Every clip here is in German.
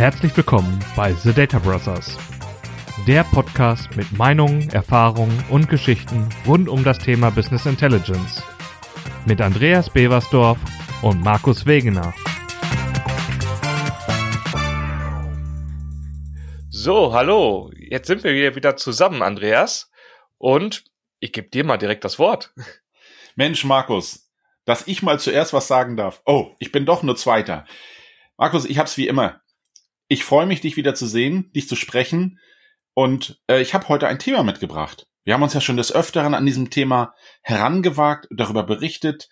Herzlich willkommen bei The Data Brothers, der Podcast mit Meinungen, Erfahrungen und Geschichten rund um das Thema Business Intelligence mit Andreas Beversdorf und Markus Wegener. So, hallo, jetzt sind wir hier wieder zusammen, Andreas, und ich gebe dir mal direkt das Wort. Mensch, Markus, dass ich mal zuerst was sagen darf. Oh, ich bin doch nur Zweiter. Markus, ich hab's wie immer. Ich freue mich, dich wieder zu sehen, dich zu sprechen. Und äh, ich habe heute ein Thema mitgebracht. Wir haben uns ja schon des Öfteren an diesem Thema herangewagt, darüber berichtet.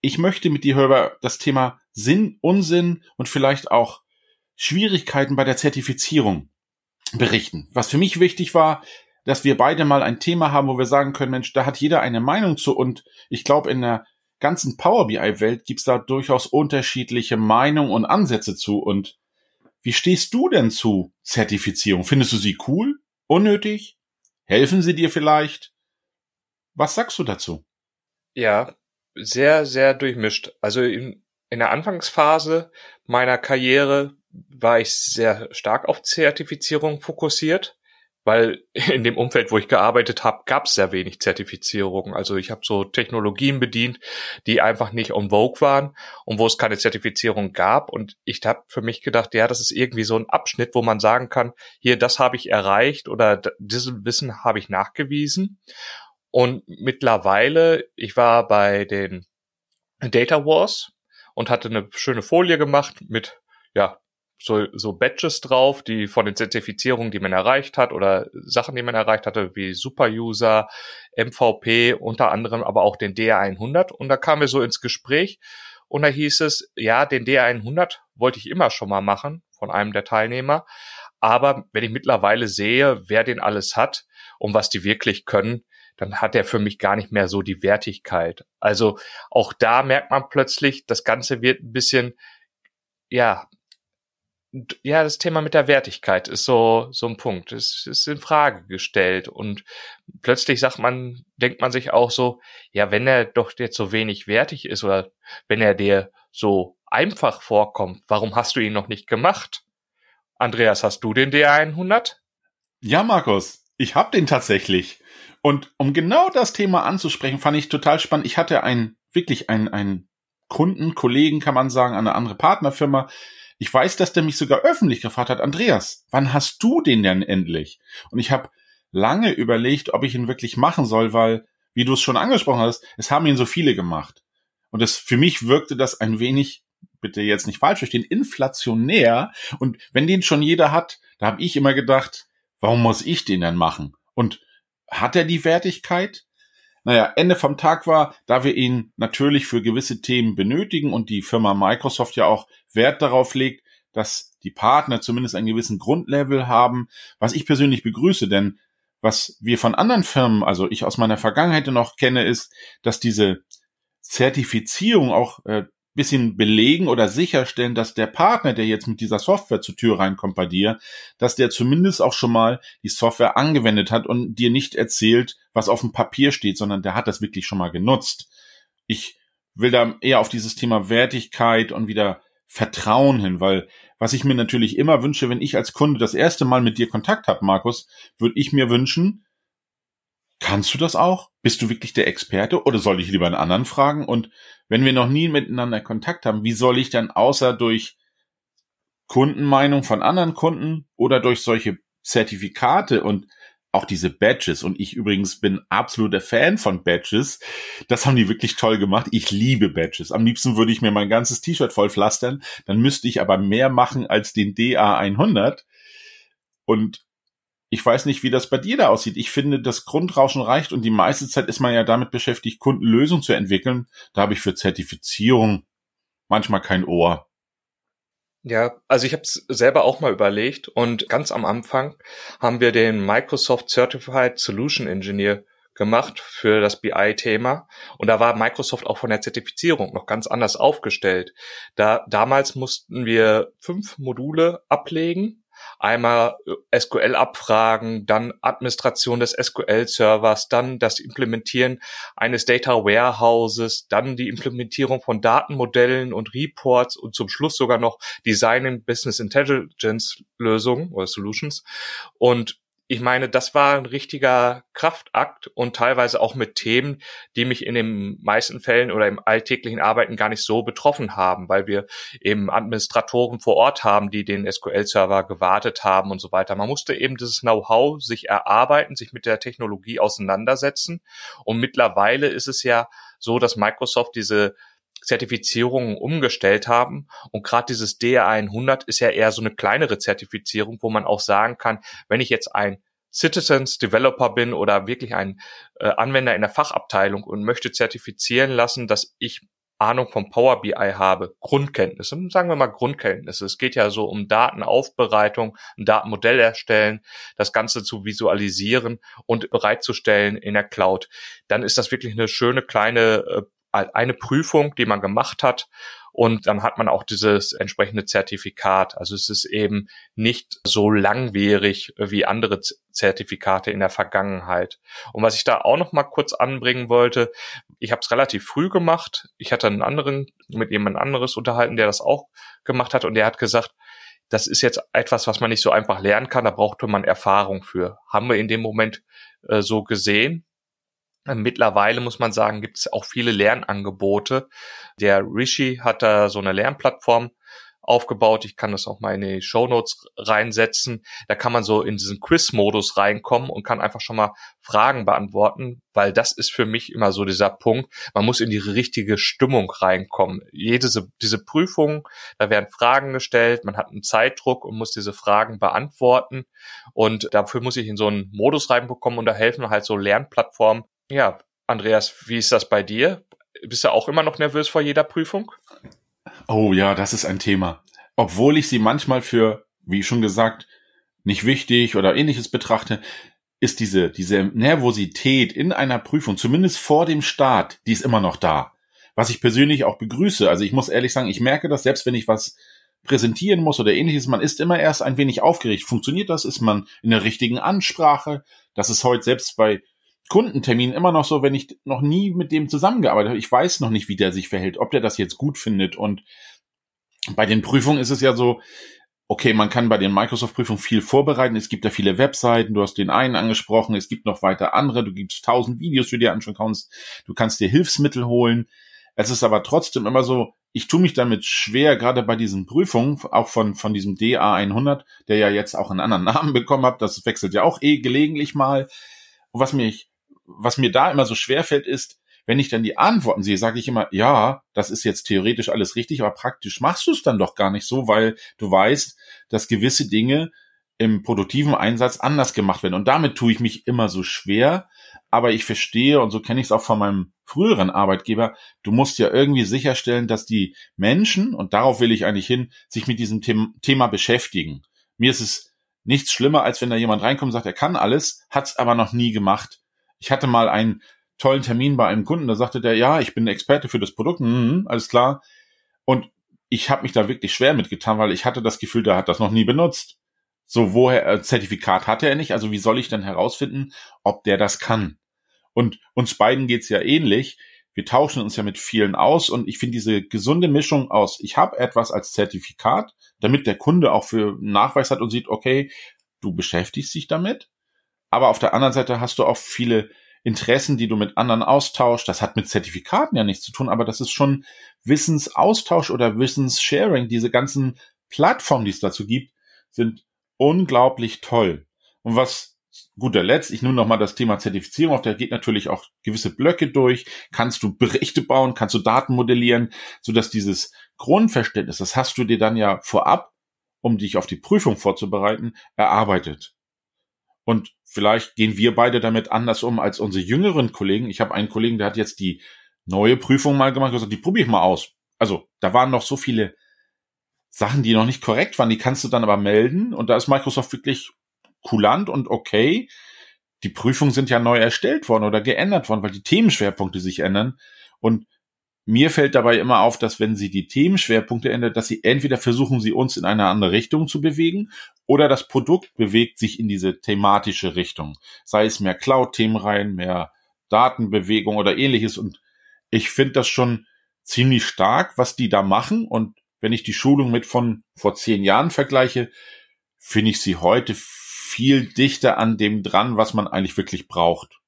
Ich möchte mit dir über das Thema Sinn, Unsinn und vielleicht auch Schwierigkeiten bei der Zertifizierung berichten. Was für mich wichtig war, dass wir beide mal ein Thema haben, wo wir sagen können, Mensch, da hat jeder eine Meinung zu und ich glaube, in der ganzen Power BI-Welt gibt's da durchaus unterschiedliche Meinungen und Ansätze zu und wie stehst du denn zu Zertifizierung? Findest du sie cool? Unnötig? Helfen sie dir vielleicht? Was sagst du dazu? Ja, sehr, sehr durchmischt. Also in, in der Anfangsphase meiner Karriere war ich sehr stark auf Zertifizierung fokussiert weil in dem Umfeld, wo ich gearbeitet habe, gab es sehr wenig Zertifizierung. Also ich habe so Technologien bedient, die einfach nicht on vogue waren und wo es keine Zertifizierung gab. Und ich habe für mich gedacht, ja, das ist irgendwie so ein Abschnitt, wo man sagen kann, hier, das habe ich erreicht oder dieses Wissen habe ich nachgewiesen. Und mittlerweile, ich war bei den Data Wars und hatte eine schöne Folie gemacht mit ja, so, so Badges drauf, die von den Zertifizierungen, die man erreicht hat oder Sachen, die man erreicht hatte, wie Superuser, MVP, unter anderem aber auch den DA100. Und da kamen wir so ins Gespräch und da hieß es, ja, den DA100 wollte ich immer schon mal machen von einem der Teilnehmer. Aber wenn ich mittlerweile sehe, wer den alles hat und was die wirklich können, dann hat er für mich gar nicht mehr so die Wertigkeit. Also auch da merkt man plötzlich, das Ganze wird ein bisschen, ja, ja, das Thema mit der Wertigkeit ist so, so ein Punkt. Es ist in Frage gestellt und plötzlich sagt man, denkt man sich auch so, ja, wenn er doch jetzt so wenig wertig ist oder wenn er dir so einfach vorkommt, warum hast du ihn noch nicht gemacht? Andreas, hast du den DR100? Ja, Markus, ich hab den tatsächlich. Und um genau das Thema anzusprechen, fand ich total spannend. Ich hatte einen, wirklich einen, einen Kunden, Kollegen, kann man sagen, eine andere Partnerfirma, ich weiß, dass der mich sogar öffentlich gefragt hat, Andreas, wann hast du den denn endlich? Und ich habe lange überlegt, ob ich ihn wirklich machen soll, weil, wie du es schon angesprochen hast, es haben ihn so viele gemacht. Und es für mich wirkte das ein wenig, bitte jetzt nicht falsch verstehen, inflationär. Und wenn den schon jeder hat, da habe ich immer gedacht, warum muss ich den denn machen? Und hat er die Wertigkeit? Naja, Ende vom Tag war, da wir ihn natürlich für gewisse Themen benötigen und die Firma Microsoft ja auch Wert darauf legt, dass die Partner zumindest einen gewissen Grundlevel haben, was ich persönlich begrüße, denn was wir von anderen Firmen, also ich aus meiner Vergangenheit noch kenne, ist, dass diese Zertifizierung auch äh, bisschen belegen oder sicherstellen, dass der Partner, der jetzt mit dieser Software zur Tür reinkommt bei dir, dass der zumindest auch schon mal die Software angewendet hat und dir nicht erzählt, was auf dem Papier steht, sondern der hat das wirklich schon mal genutzt. Ich will da eher auf dieses Thema Wertigkeit und wieder Vertrauen hin, weil was ich mir natürlich immer wünsche, wenn ich als Kunde das erste Mal mit dir Kontakt habe, Markus, würde ich mir wünschen, kannst du das auch? Bist du wirklich der Experte oder soll ich lieber einen anderen fragen? Und wenn wir noch nie miteinander Kontakt haben, wie soll ich dann außer durch Kundenmeinung von anderen Kunden oder durch solche Zertifikate und auch diese Badges und ich übrigens bin absoluter Fan von Badges. Das haben die wirklich toll gemacht. Ich liebe Badges. Am liebsten würde ich mir mein ganzes T-Shirt voll pflastern. Dann müsste ich aber mehr machen als den DA 100. Und ich weiß nicht, wie das bei dir da aussieht. Ich finde, das Grundrauschen reicht und die meiste Zeit ist man ja damit beschäftigt, Kundenlösungen zu entwickeln. Da habe ich für Zertifizierung manchmal kein Ohr. Ja, also ich habe es selber auch mal überlegt und ganz am Anfang haben wir den Microsoft Certified Solution Engineer gemacht für das BI-Thema und da war Microsoft auch von der Zertifizierung noch ganz anders aufgestellt. Da damals mussten wir fünf Module ablegen Einmal äh, SQL-Abfragen, dann Administration des SQL-Servers, dann das Implementieren eines Data Warehouses, dann die Implementierung von Datenmodellen und Reports und zum Schluss sogar noch Designing Business Intelligence Lösungen oder Solutions. Und ich meine, das war ein richtiger Kraftakt und teilweise auch mit Themen, die mich in den meisten Fällen oder im alltäglichen Arbeiten gar nicht so betroffen haben, weil wir eben Administratoren vor Ort haben, die den SQL-Server gewartet haben und so weiter. Man musste eben dieses Know-how sich erarbeiten, sich mit der Technologie auseinandersetzen. Und mittlerweile ist es ja so, dass Microsoft diese Zertifizierungen umgestellt haben. Und gerade dieses DA 100 ist ja eher so eine kleinere Zertifizierung, wo man auch sagen kann, wenn ich jetzt ein Citizens Developer bin oder wirklich ein äh, Anwender in der Fachabteilung und möchte zertifizieren lassen, dass ich Ahnung vom Power BI habe, Grundkenntnisse, sagen wir mal Grundkenntnisse. Es geht ja so um Datenaufbereitung, ein Datenmodell erstellen, das Ganze zu visualisieren und bereitzustellen in der Cloud. Dann ist das wirklich eine schöne kleine äh, eine Prüfung, die man gemacht hat und dann hat man auch dieses entsprechende Zertifikat. Also es ist eben nicht so langwierig wie andere Zertifikate in der Vergangenheit. Und was ich da auch noch mal kurz anbringen wollte, ich habe es relativ früh gemacht. Ich hatte einen anderen mit jemand anderes unterhalten, der das auch gemacht hat und der hat gesagt, das ist jetzt etwas, was Mittlerweile muss man sagen, gibt es auch viele Lernangebote. Der Rishi hat da so eine Lernplattform aufgebaut. Ich kann das auch mal in die Show Notes reinsetzen. Da kann man so in diesen Quiz-Modus reinkommen und kann einfach schon mal Fragen beantworten, weil das ist für mich immer so dieser Punkt. Man muss in die richtige Stimmung reinkommen. Jede diese Prüfung, da werden Fragen gestellt, man hat einen Zeitdruck und muss diese Fragen beantworten. Und dafür muss ich in so einen Modus reinbekommen und da helfen halt so Lernplattformen, ja, Andreas, wie ist das bei dir? Bist du auch immer noch nervös vor jeder Prüfung? Oh ja, das ist ein Thema. Obwohl ich sie manchmal für, wie schon gesagt, nicht wichtig oder ähnliches betrachte, ist diese, diese Nervosität in einer Prüfung, zumindest vor dem Start, die ist immer noch da. Was ich persönlich auch begrüße. Also ich muss ehrlich sagen, ich merke das, selbst wenn ich was präsentieren muss oder ähnliches, man ist immer erst ein wenig aufgeregt. Funktioniert das? Ist man in der richtigen Ansprache? Das ist heute selbst bei Kundentermin immer noch so, wenn ich noch nie mit dem zusammengearbeitet habe. Ich weiß noch nicht, wie der sich verhält, ob der das jetzt gut findet. Und bei den Prüfungen ist es ja so, okay, man kann bei den Microsoft-Prüfungen viel vorbereiten. Es gibt ja viele Webseiten. Du hast den einen angesprochen. Es gibt noch weiter andere. Du gibst tausend Videos, die du dir anschauen kannst. Du kannst dir Hilfsmittel holen. Es ist aber trotzdem immer so, ich tue mich damit schwer, gerade bei diesen Prüfungen, auch von, von diesem DA 100, der ja jetzt auch einen anderen Namen bekommen hat. Das wechselt ja auch eh gelegentlich mal. Und was mich was mir da immer so schwer fällt, ist, wenn ich dann die Antworten sehe, sage ich immer, ja, das ist jetzt theoretisch alles richtig, aber praktisch machst du es dann doch gar nicht so, weil du weißt, dass gewisse Dinge im produktiven Einsatz anders gemacht werden. Und damit tue ich mich immer so schwer. Aber ich verstehe, und so kenne ich es auch von meinem früheren Arbeitgeber, du musst ja irgendwie sicherstellen, dass die Menschen, und darauf will ich eigentlich hin, sich mit diesem Thema beschäftigen. Mir ist es nichts schlimmer, als wenn da jemand reinkommt und sagt, er kann alles, hat es aber noch nie gemacht. Ich hatte mal einen tollen Termin bei einem Kunden, da sagte der, ja, ich bin Experte für das Produkt, mhm, alles klar. Und ich habe mich da wirklich schwer mitgetan, weil ich hatte das Gefühl, der hat das noch nie benutzt. So, woher äh, Zertifikat hatte er nicht, also wie soll ich denn herausfinden, ob der das kann? Und uns beiden geht's ja ähnlich. Wir tauschen uns ja mit vielen aus und ich finde diese gesunde Mischung aus, ich habe etwas als Zertifikat, damit der Kunde auch für Nachweis hat und sieht, okay, du beschäftigst dich damit aber auf der anderen Seite hast du auch viele Interessen, die du mit anderen austauschst. Das hat mit Zertifikaten ja nichts zu tun, aber das ist schon Wissensaustausch oder Wissenssharing. Diese ganzen Plattformen, die es dazu gibt, sind unglaublich toll. Und was guter Letzt, ich nehme nochmal das Thema Zertifizierung auf, da geht natürlich auch gewisse Blöcke durch. Kannst du Berichte bauen, kannst du Daten modellieren, sodass dieses Grundverständnis, das hast du dir dann ja vorab, um dich auf die Prüfung vorzubereiten, erarbeitet. Und vielleicht gehen wir beide damit anders um als unsere jüngeren Kollegen. Ich habe einen Kollegen, der hat jetzt die neue Prüfung mal gemacht und gesagt, die probiere ich mal aus. Also da waren noch so viele Sachen, die noch nicht korrekt waren, die kannst du dann aber melden. Und da ist Microsoft wirklich kulant und okay. Die Prüfungen sind ja neu erstellt worden oder geändert worden, weil die Themenschwerpunkte sich ändern. Und mir fällt dabei immer auf, dass wenn sie die Themenschwerpunkte ändert, dass sie entweder versuchen, sie uns in eine andere Richtung zu bewegen oder das Produkt bewegt sich in diese thematische Richtung. Sei es mehr Cloud-Themen rein, mehr Datenbewegung oder ähnliches. Und ich finde das schon ziemlich stark, was die da machen. Und wenn ich die Schulung mit von vor zehn Jahren vergleiche, finde ich sie heute viel dichter an dem dran, was man eigentlich wirklich braucht.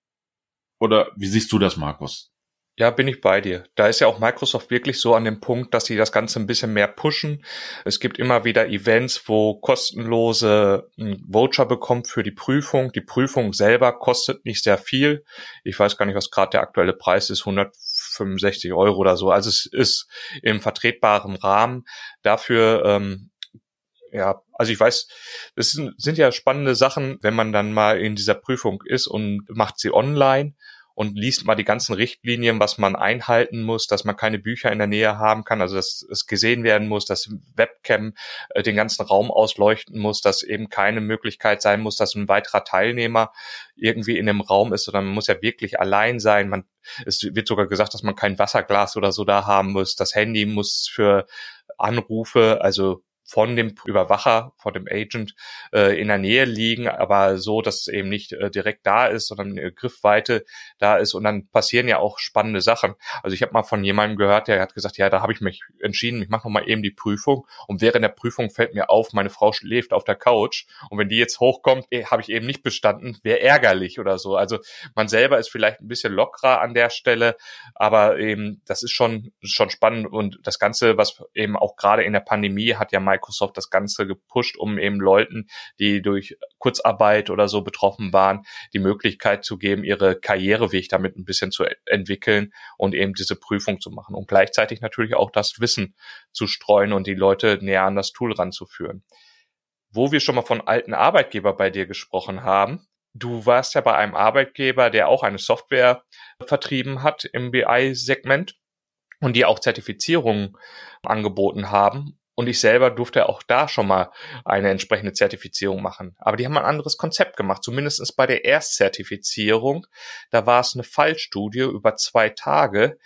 Oder wie siehst du das, Markus? Ja, bin ich bei dir. Da ist ja auch Microsoft wirklich so an dem Punkt, dass sie das Ganze ein bisschen mehr pushen. Es gibt immer wieder Events, wo kostenlose hm, Voucher bekommt für die Prüfung. Die Prüfung selber kostet nicht sehr viel. Ich weiß gar nicht, was gerade der aktuelle Preis ist, 165 Euro oder so. Also es ist im vertretbaren Rahmen. Dafür ähm, ja, also ich weiß, sind, sind ja spannende Sachen, wenn man dann mal in dieser Prüfung ist und macht sie online und liest mal die ganzen Richtlinien, was man einhalten muss, dass man keine Bücher in der Nähe haben kann, also dass es gesehen werden muss, dass Webcam äh, den ganzen Raum ausleuchten muss, dass eben keine Möglichkeit sein muss, dass ein weiterer Teilnehmer irgendwie in dem Raum ist, sondern man muss ja wirklich allein sein. Man, es wird sogar gesagt, dass man kein Wasserglas oder so da haben muss. Das Handy muss für Anrufe, also von dem Überwacher, von dem Agent äh, in der Nähe liegen, aber so, dass es eben nicht äh, direkt da ist, sondern eine Griffweite da ist und dann passieren ja auch spannende Sachen. Also ich habe mal von jemandem gehört, der hat gesagt, ja, da habe ich mich entschieden, ich mache mal eben die Prüfung und während der Prüfung fällt mir auf, meine Frau schläft auf der Couch und wenn die jetzt hochkommt, eh, habe ich eben nicht bestanden, wäre ärgerlich oder so. Also man selber ist vielleicht ein bisschen lockerer an der Stelle, aber eben das ist schon schon spannend und das Ganze, was eben auch gerade in der Pandemie hat ja Mike Microsoft das Ganze gepusht, um eben Leuten, die durch Kurzarbeit oder so betroffen waren, die Möglichkeit zu geben, ihre Karriereweg damit ein bisschen zu entwickeln und eben diese Prüfung zu machen und gleichzeitig natürlich auch das Wissen zu streuen und die Leute näher an das Tool ranzuführen. Wo wir schon mal von alten Arbeitgeber bei dir gesprochen haben, Du warst ja bei einem Arbeitgeber, der auch eine Software vertrieben hat im BI-Segment und die auch Zertifizierungen angeboten haben. Und ich selber durfte auch da schon mal eine entsprechende Zertifizierung machen. Aber die haben ein anderes Konzept gemacht, zumindest bei der Erstzertifizierung. Da war es eine Fallstudie über zwei Tage.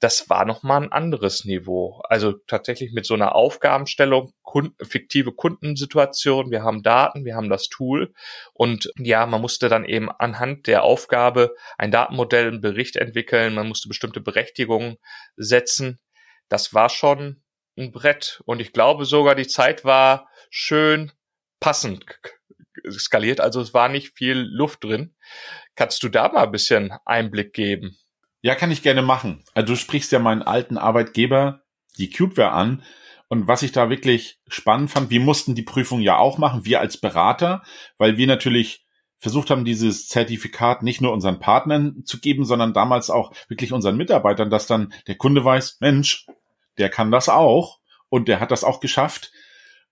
Das war nochmal ein anderes Niveau. Also tatsächlich mit so einer Aufgabenstellung, Kunden, fiktive Kundensituation. Wir haben Daten, wir haben das Tool. Und ja, man musste dann eben anhand der Aufgabe ein Datenmodell, einen Bericht entwickeln. Man musste bestimmte Berechtigungen setzen. Das war schon ein Brett. Und ich glaube sogar, die Zeit war schön passend skaliert. Also es war nicht viel Luft drin. Kannst du da mal ein bisschen Einblick geben? Ja, kann ich gerne machen. Also du sprichst ja meinen alten Arbeitgeber, die Cubeware, an. Und was ich da wirklich spannend fand, wir mussten die Prüfung ja auch machen, wir als Berater, weil wir natürlich versucht haben, dieses Zertifikat nicht nur unseren Partnern zu geben, sondern damals auch wirklich unseren Mitarbeitern, dass dann der Kunde weiß, Mensch, der kann das auch und der hat das auch geschafft.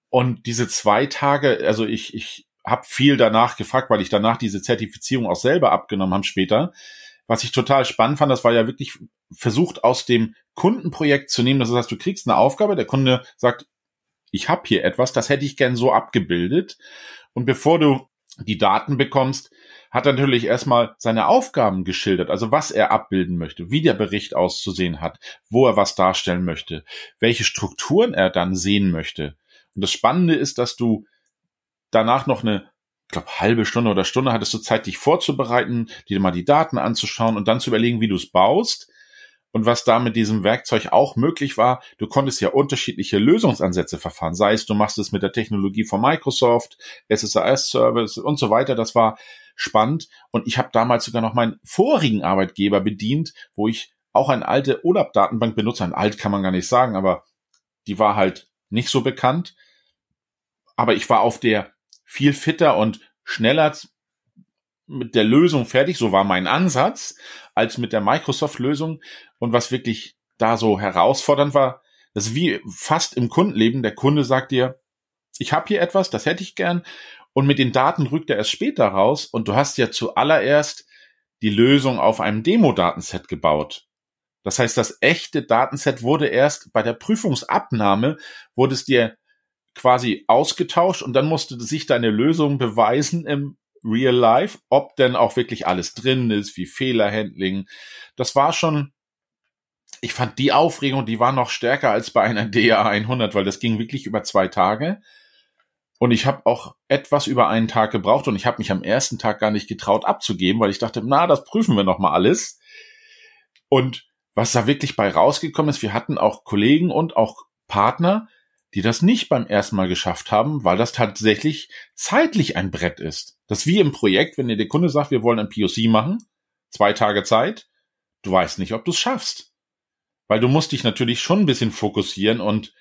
Und diese zwei Tage, also ich, ich habe viel danach gefragt, weil ich danach diese Zertifizierung auch selber abgenommen habe später. Was ich total spannend fand, das war ja wirklich versucht aus dem Kundenprojekt zu nehmen. Das heißt, du kriegst eine Aufgabe, der Kunde sagt, ich habe hier etwas, das hätte ich gern so abgebildet. Und bevor du die Daten bekommst, hat natürlich erstmal seine Aufgaben geschildert, also was er abbilden möchte, wie der Bericht auszusehen hat, wo er was darstellen möchte, welche Strukturen er dann sehen möchte. Und das Spannende ist, dass du danach noch eine, ich glaube, halbe Stunde oder Stunde hattest du Zeit, dich vorzubereiten, dir mal die Daten anzuschauen und dann zu überlegen, wie du es baust. Und was da mit diesem Werkzeug auch möglich war, du konntest ja unterschiedliche Lösungsansätze verfahren. Sei es, du machst es mit der Technologie von Microsoft, SSRS-Service und so weiter. Das war spannend. Und ich habe damals sogar noch meinen vorigen Arbeitgeber bedient, wo ich auch eine alte Urlaub-Datenbank benutze. Ein alt kann man gar nicht sagen, aber die war halt nicht so bekannt. Aber ich war auf der viel fitter und schneller mit der Lösung fertig, so war mein Ansatz, als mit der Microsoft-Lösung. Und was wirklich da so herausfordernd war, das ist wie fast im Kundenleben, der Kunde sagt dir, ich habe hier etwas, das hätte ich gern. Und mit den Daten rückt er erst später raus. Und du hast ja zuallererst die Lösung auf einem Demo-Datenset gebaut. Das heißt, das echte Datenset wurde erst bei der Prüfungsabnahme, wurde es dir quasi ausgetauscht und dann musste sich deine Lösung beweisen im Real Life, ob denn auch wirklich alles drin ist, wie Fehlerhandling. Das war schon ich fand die Aufregung, die war noch stärker als bei einer DA 100, weil das ging wirklich über zwei Tage. Und ich habe auch etwas über einen Tag gebraucht und ich habe mich am ersten Tag gar nicht getraut abzugeben, weil ich dachte, na, das prüfen wir noch mal alles. Und was da wirklich bei rausgekommen ist, wir hatten auch Kollegen und auch Partner, die das nicht beim ersten Mal geschafft haben, weil das tatsächlich zeitlich ein Brett ist. Das wie im Projekt, wenn dir der Kunde sagt, wir wollen ein POC machen, zwei Tage Zeit, du weißt nicht, ob du es schaffst. Weil du musst dich natürlich schon ein bisschen fokussieren und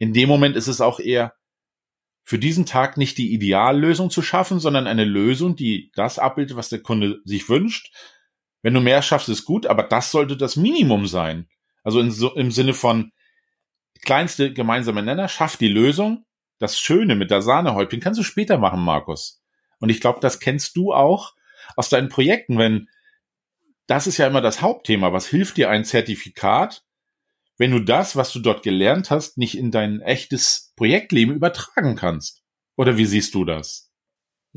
in dem Moment ist es auch eher, für diesen Tag nicht die Ideallösung zu schaffen, sondern eine Lösung, die das abbildet, was der Kunde sich wünscht. Wenn du mehr schaffst, ist gut, aber das sollte das Minimum sein. Also in, im Sinne von kleinste gemeinsame Nenner, schaff die Lösung. Das Schöne mit der Sahnehäubchen kannst du später machen, Markus. Und ich glaube, das kennst du auch aus deinen Projekten, wenn das ist ja immer das Hauptthema. Was hilft dir ein Zertifikat, wenn du das, was du dort gelernt hast, nicht in dein echtes Projektleben übertragen kannst. Oder wie siehst du das?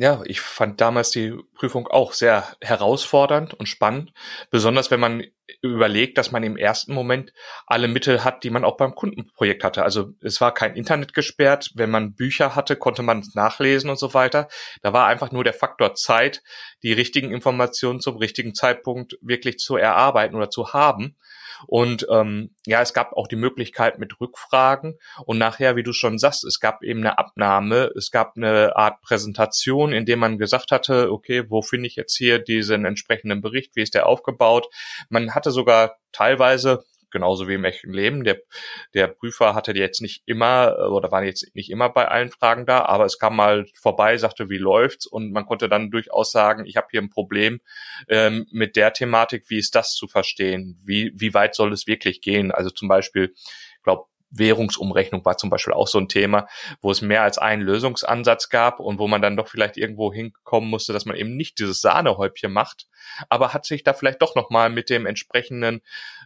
Ja, ich fand damals die Prüfung auch sehr herausfordernd und spannend, besonders wenn man überlegt, dass man im ersten Moment alle Mittel hat, die man auch beim Kundenprojekt hatte. Also es war kein Internet gesperrt, wenn man Bücher hatte, konnte man es nachlesen und so weiter. Da war einfach nur der Faktor Zeit, die richtigen Informationen zum richtigen Zeitpunkt wirklich zu erarbeiten oder zu haben. Und ähm, ja, es gab auch die Möglichkeit mit Rückfragen und nachher, wie du schon sagst, es gab eben eine Abnahme, es gab eine Art Präsentation, in dem man gesagt hatte, okay, wo finde ich jetzt hier diesen entsprechenden Bericht, wie ist der aufgebaut? Man hatte sogar teilweise genauso wie im echten Leben. Der, der Prüfer hatte jetzt nicht immer oder war jetzt nicht immer bei allen Fragen da, aber es kam mal vorbei, sagte, wie läuft's und man konnte dann durchaus sagen, ich habe hier ein Problem ähm, mit der Thematik, wie ist das zu verstehen? Wie, wie weit soll es wirklich gehen? Also zum Beispiel, ich glaube, Währungsumrechnung war zum Beispiel auch so ein Thema, wo es mehr als einen Lösungsansatz gab und wo man dann doch vielleicht irgendwo hinkommen musste, dass man eben nicht dieses Sahnehäubchen macht, aber hat sich da vielleicht doch nochmal mit dem entsprechenden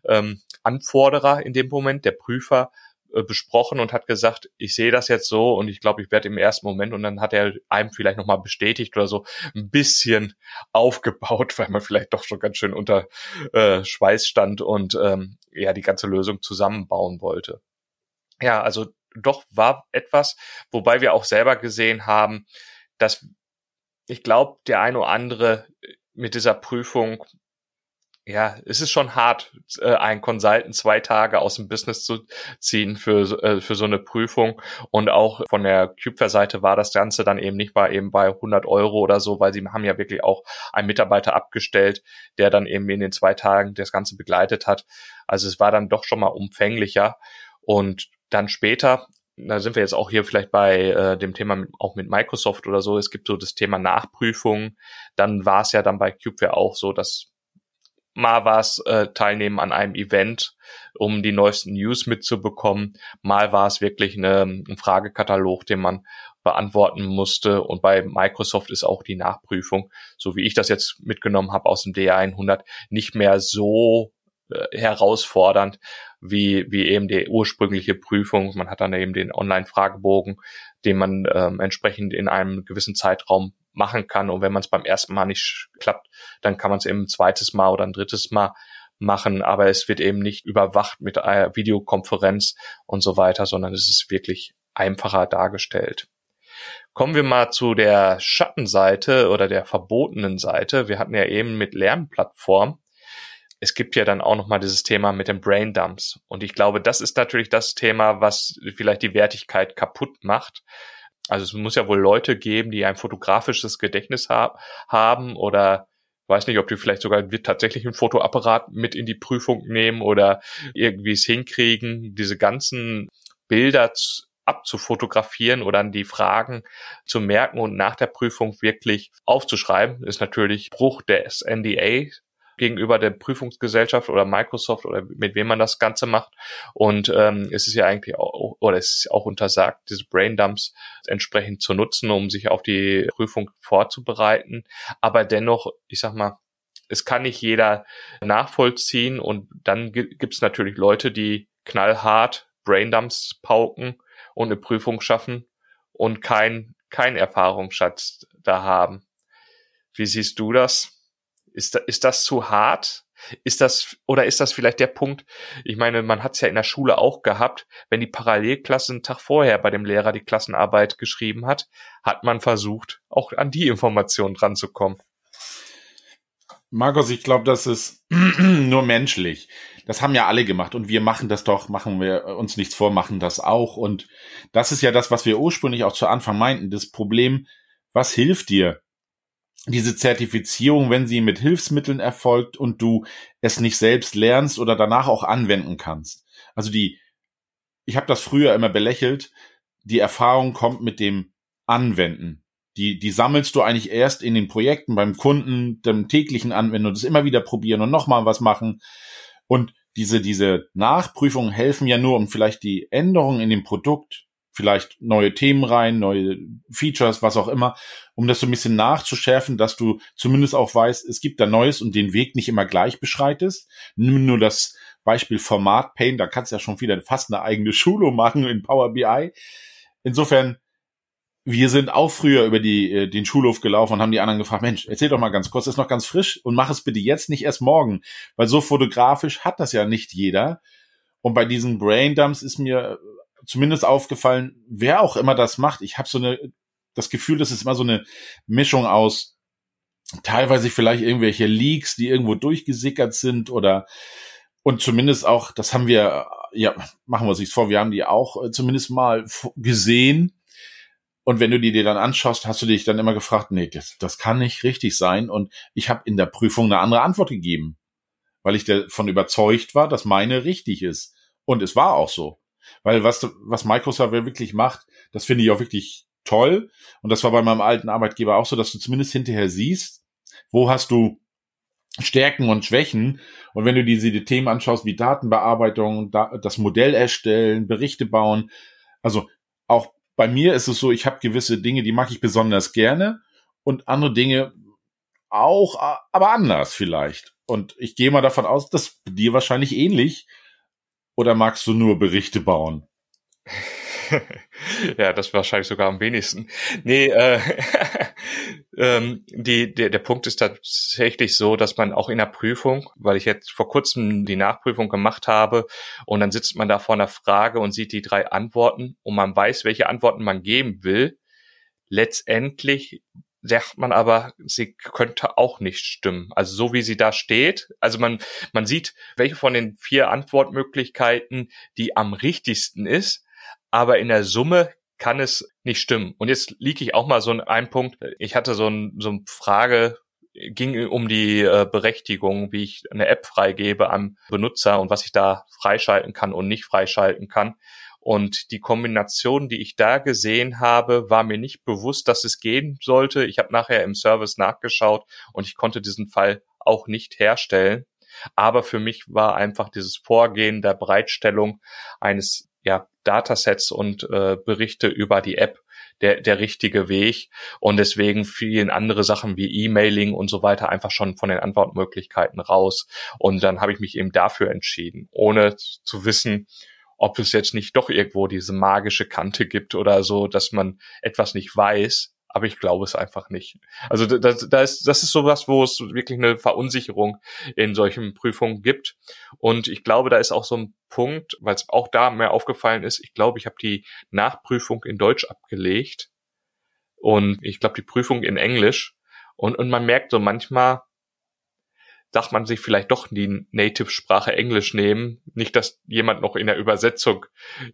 ähm, Anforderer in dem Moment, der Prüfer, äh, besprochen und hat gesagt, ich sehe das jetzt so und ich glaube, ich werde im ersten Moment und dann hat er einem vielleicht nochmal bestätigt oder so ein bisschen aufgebaut, weil man vielleicht doch schon ganz schön unter äh, Schweiß stand und ähm, ja die ganze Lösung zusammenbauen wollte ja, also doch war etwas, wobei wir auch selber gesehen haben, dass ich glaube, der eine oder andere mit dieser Prüfung, ja, es ist schon hart, äh, einen Consultant zwei Tage aus dem Business zu ziehen für, äh, für so eine Prüfung. Und auch von der Cubefair-Seite war das Ganze dann eben nicht bei eben bei 100 Euro oder so, weil sie haben ja wirklich auch einen Mitarbeiter abgestellt, der dann eben in den zwei Tagen das Ganze begleitet hat. Also es war dann doch schon mal umfänglicher. Und dann später, da sind wir jetzt auch hier vielleicht bei äh, dem Thema mit, auch mit Microsoft oder so, es gibt so das Thema Nachprüfung. Dann war es ja dann bei Cubeware auch so, dass mal war es äh, Teilnehmen an einem Event, um die neuesten News mitzubekommen. Mal war es wirklich eine, ein Fragekatalog, den man beantworten musste. Und bei Microsoft ist auch die Nachprüfung, so wie ich das jetzt mitgenommen habe aus dem DA100, nicht mehr so äh, herausfordernd wie, wie eben die ursprüngliche Prüfung. Man hat dann eben den Online-Fragebogen, den man ähm, entsprechend in einem gewissen Zeitraum machen kann. Und wenn man es beim ersten Mal nicht klappt, dann kann man es eben ein zweites Mal oder ein drittes Mal machen, aber es wird eben nicht überwacht mit einer Videokonferenz und so weiter, sondern es ist wirklich einfacher dargestellt. Kommen wir mal zu der Schattenseite oder der verbotenen Seite. Wir hatten ja eben mit Lernplattform es gibt ja dann auch noch mal dieses Thema mit den Brain Dumps. Und ich glaube, das ist natürlich das Thema, was vielleicht die Wertigkeit kaputt macht. Also es muss ja wohl Leute geben, die ein fotografisches Gedächtnis ha haben oder weiß nicht, ob die vielleicht sogar tatsächlich einen Fotoapparat mit in die Prüfung nehmen oder irgendwie es hinkriegen, diese ganzen Bilder abzufotografieren oder an die Fragen zu merken und nach der Prüfung wirklich aufzuschreiben, ist natürlich Bruch des NDA, gegenüber der Prüfungsgesellschaft oder Microsoft oder mit wem man das Ganze macht. Und ähm, es ist ja eigentlich auch, oder es ist auch untersagt, diese Braindumps entsprechend zu nutzen, um sich auf die Prüfung vorzubereiten. Aber dennoch, ich sag mal, es kann nicht jeder nachvollziehen und dann gibt es natürlich Leute, die knallhart Braindumps pauken und eine Prüfung schaffen und kein, kein Erfahrungsschatz da haben. Wie siehst du das? Ist, ist das zu hart? Ist das, oder ist das vielleicht der Punkt, ich meine, man hat es ja in der Schule auch gehabt, wenn die Parallelklasse einen Tag vorher bei dem Lehrer die Klassenarbeit geschrieben hat, hat man versucht, auch an die Informationen dran zu kommen. Markus, ich glaube, das ist nur menschlich. Das haben ja alle gemacht und wir machen das doch, machen wir uns nichts vor, machen das auch. Und das ist ja das, was wir ursprünglich auch zu Anfang meinten. Das Problem, was hilft dir? Diese Zertifizierung, wenn sie mit Hilfsmitteln erfolgt und du es nicht selbst lernst oder danach auch anwenden kannst. Also die, ich habe das früher immer belächelt, die Erfahrung kommt mit dem Anwenden die, die sammelst du eigentlich erst in den Projekten beim Kunden, dem täglichen Anwenden und das immer wieder probieren und nochmal was machen. Und diese, diese Nachprüfungen helfen ja nur, um vielleicht die Änderungen in dem Produkt, vielleicht neue Themen rein, neue Features, was auch immer, um das so ein bisschen nachzuschärfen, dass du zumindest auch weißt, es gibt da Neues und den Weg nicht immer gleich beschreitest. Nimm nur das Beispiel Format Paint, da kannst du ja schon wieder fast eine eigene Schulung machen in Power BI. Insofern wir sind auch früher über die, äh, den Schulhof gelaufen und haben die anderen gefragt, Mensch, erzähl doch mal ganz kurz, ist noch ganz frisch und mach es bitte jetzt nicht erst morgen, weil so fotografisch hat das ja nicht jeder. Und bei diesen Braindumps ist mir zumindest aufgefallen, wer auch immer das macht, ich habe so eine, das Gefühl, das ist immer so eine Mischung aus teilweise vielleicht irgendwelche Leaks, die irgendwo durchgesickert sind oder und zumindest auch, das haben wir, ja, machen wir uns nichts vor, wir haben die auch äh, zumindest mal gesehen und wenn du die dir dann anschaust, hast du dich dann immer gefragt, nee, das, das kann nicht richtig sein. Und ich habe in der Prüfung eine andere Antwort gegeben, weil ich davon überzeugt war, dass meine richtig ist. Und es war auch so. Weil was, was Microsoft wirklich macht, das finde ich auch wirklich toll. Und das war bei meinem alten Arbeitgeber auch so, dass du zumindest hinterher siehst, wo hast du Stärken und Schwächen. Und wenn du diese die Themen anschaust, wie Datenbearbeitung, das Modell erstellen, Berichte bauen, also auch bei mir ist es so, ich habe gewisse Dinge, die mag ich besonders gerne und andere Dinge auch, aber anders vielleicht. Und ich gehe mal davon aus, dass dir wahrscheinlich ähnlich. Oder magst du nur Berichte bauen? ja, das wahrscheinlich sogar am wenigsten. Nee, äh, ähm, die, der, der Punkt ist tatsächlich so, dass man auch in der Prüfung, weil ich jetzt vor kurzem die Nachprüfung gemacht habe und dann sitzt man da vor einer Frage und sieht die drei Antworten und man weiß, welche Antworten man geben will. Letztendlich sagt man aber, sie könnte auch nicht stimmen. Also so wie sie da steht. Also man, man sieht, welche von den vier Antwortmöglichkeiten die am richtigsten ist aber in der Summe kann es nicht stimmen. Und jetzt liege ich auch mal so in einem Punkt. Ich hatte so, ein, so eine Frage, ging um die äh, Berechtigung, wie ich eine App freigebe am Benutzer und was ich da freischalten kann und nicht freischalten kann. Und die Kombination, die ich da gesehen habe, war mir nicht bewusst, dass es gehen sollte. Ich habe nachher im Service nachgeschaut und ich konnte diesen Fall auch nicht herstellen. Aber für mich war einfach dieses Vorgehen der Bereitstellung eines ja, Datasets und äh, Berichte über die App der, der richtige Weg und deswegen fielen andere Sachen wie E-Mailing und so weiter einfach schon von den Antwortmöglichkeiten raus und dann habe ich mich eben dafür entschieden, ohne zu wissen, ob es jetzt nicht doch irgendwo diese magische Kante gibt oder so, dass man etwas nicht weiß aber ich glaube es einfach nicht. Also das, das, ist, das ist sowas, wo es wirklich eine Verunsicherung in solchen Prüfungen gibt. Und ich glaube, da ist auch so ein Punkt, weil es auch da mehr aufgefallen ist, ich glaube, ich habe die Nachprüfung in Deutsch abgelegt und ich glaube die Prüfung in Englisch. Und, und man merkt so manchmal, darf man sich vielleicht doch die Native-Sprache Englisch nehmen. Nicht, dass jemand noch in der Übersetzung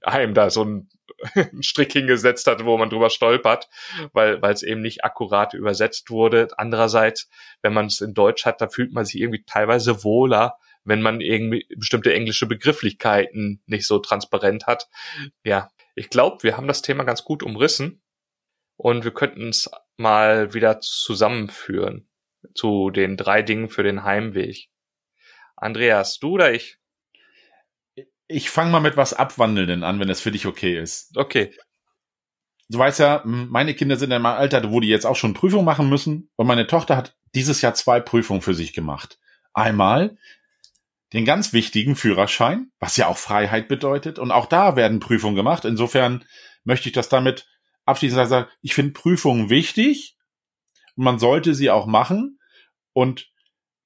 einem da so einen, Strick hingesetzt hat, wo man drüber stolpert, weil weil es eben nicht akkurat übersetzt wurde. Andererseits, wenn man es in Deutsch hat, da fühlt man sich irgendwie teilweise wohler, wenn man irgendwie bestimmte englische Begrifflichkeiten nicht so transparent hat. Ja, ich glaube, wir haben das Thema ganz gut umrissen und wir könnten es mal wieder zusammenführen zu den drei Dingen für den Heimweg. Andreas, du oder ich? Ich fange mal mit was Abwandelnden an, wenn es für dich okay ist. Okay. Du weißt ja, meine Kinder sind in einem Alter, wo die jetzt auch schon Prüfungen machen müssen. Und meine Tochter hat dieses Jahr zwei Prüfungen für sich gemacht. Einmal den ganz wichtigen Führerschein, was ja auch Freiheit bedeutet. Und auch da werden Prüfungen gemacht. Insofern möchte ich das damit abschließend sagen, ich finde Prüfungen wichtig, man sollte sie auch machen. Und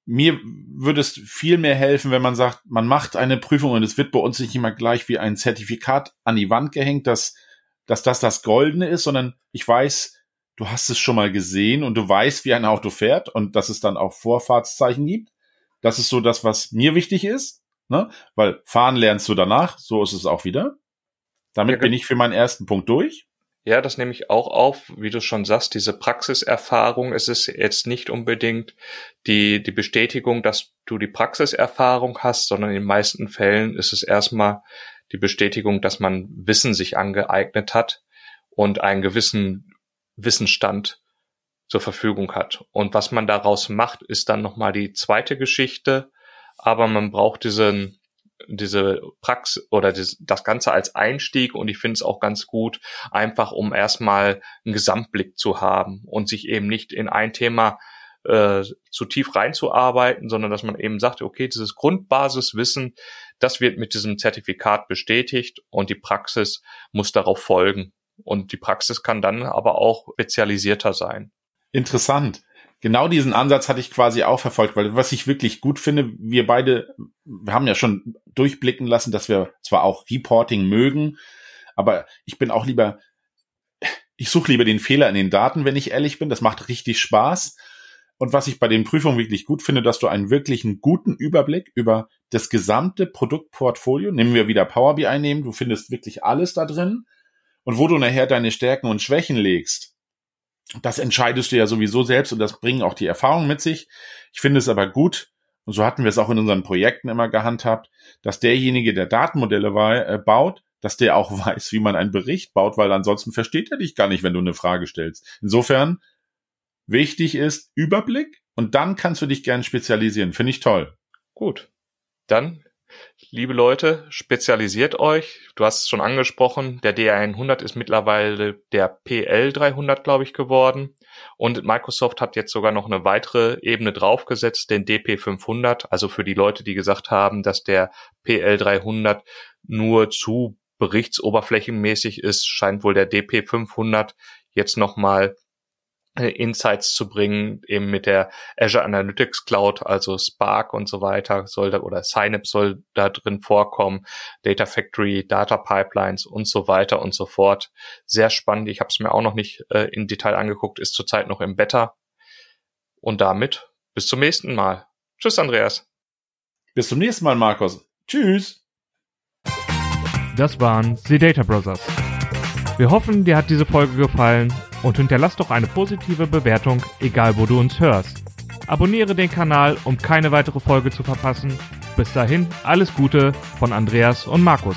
mir würde es viel mehr helfen, wenn man sagt, man macht eine Prüfung und es wird bei uns nicht immer gleich wie ein Zertifikat an die Wand gehängt, dass, dass das das Goldene ist, sondern ich weiß, du hast es schon mal gesehen und du weißt, wie ein Auto fährt und dass es dann auch Vorfahrtszeichen gibt. Das ist so das, was mir wichtig ist, ne? weil fahren lernst du danach, so ist es auch wieder. Damit ja, bin ich für meinen ersten Punkt durch. Ja, das nehme ich auch auf, wie du schon sagst, diese Praxiserfahrung. Es ist jetzt nicht unbedingt die, die Bestätigung, dass du die Praxiserfahrung hast, sondern in den meisten Fällen ist es erstmal die Bestätigung, dass man Wissen sich angeeignet hat und einen gewissen Wissensstand zur Verfügung hat. Und was man daraus macht, ist dann nochmal die zweite Geschichte. Aber man braucht diesen, diese Praxis oder das, das Ganze als Einstieg und ich finde es auch ganz gut, einfach um erstmal einen Gesamtblick zu haben und sich eben nicht in ein Thema äh, zu tief reinzuarbeiten, sondern dass man eben sagt, okay, dieses Grundbasiswissen, das wird mit diesem Zertifikat bestätigt und die Praxis muss darauf folgen. Und die Praxis kann dann aber auch spezialisierter sein. Interessant genau diesen Ansatz hatte ich quasi auch verfolgt, weil was ich wirklich gut finde, wir beide, wir haben ja schon durchblicken lassen, dass wir zwar auch Reporting mögen, aber ich bin auch lieber, ich suche lieber den Fehler in den Daten, wenn ich ehrlich bin. Das macht richtig Spaß. Und was ich bei den Prüfungen wirklich gut finde, dass du einen wirklichen guten Überblick über das gesamte Produktportfolio, nehmen wir wieder Power BI einnehmen, du findest wirklich alles da drin. Und wo du nachher deine Stärken und Schwächen legst, das entscheidest du ja sowieso selbst und das bringen auch die Erfahrungen mit sich. Ich finde es aber gut, und so hatten wir es auch in unseren Projekten immer gehandhabt, dass derjenige, der Datenmodelle äh, baut, dass der auch weiß, wie man einen Bericht baut, weil ansonsten versteht er dich gar nicht, wenn du eine Frage stellst. Insofern, wichtig ist Überblick und dann kannst du dich gern spezialisieren. Finde ich toll. Gut. Dann liebe Leute, spezialisiert euch. Du hast es schon angesprochen, der DR100 ist mittlerweile der PL300, glaube ich, geworden. Und Microsoft hat jetzt sogar noch eine weitere Ebene draufgesetzt, den DP500. Also für die Leute, die gesagt haben, dass der PL300 nur zu berichtsoberflächenmäßig ist, scheint wohl der DP500 jetzt nochmal Insights zu bringen, eben mit der Azure Analytics Cloud, also Spark und so weiter soll da, oder Synapse soll da drin vorkommen, Data Factory, Data Pipelines und so weiter und so fort. Sehr spannend. Ich habe es mir auch noch nicht äh, in Detail angeguckt, ist zurzeit noch im Beta. Und damit bis zum nächsten Mal. Tschüss, Andreas. Bis zum nächsten Mal, Markus. Tschüss. Das waren The Data Brothers. Wir hoffen, dir hat diese Folge gefallen und hinterlass doch eine positive Bewertung, egal wo du uns hörst. Abonniere den Kanal, um keine weitere Folge zu verpassen. Bis dahin, alles Gute von Andreas und Markus.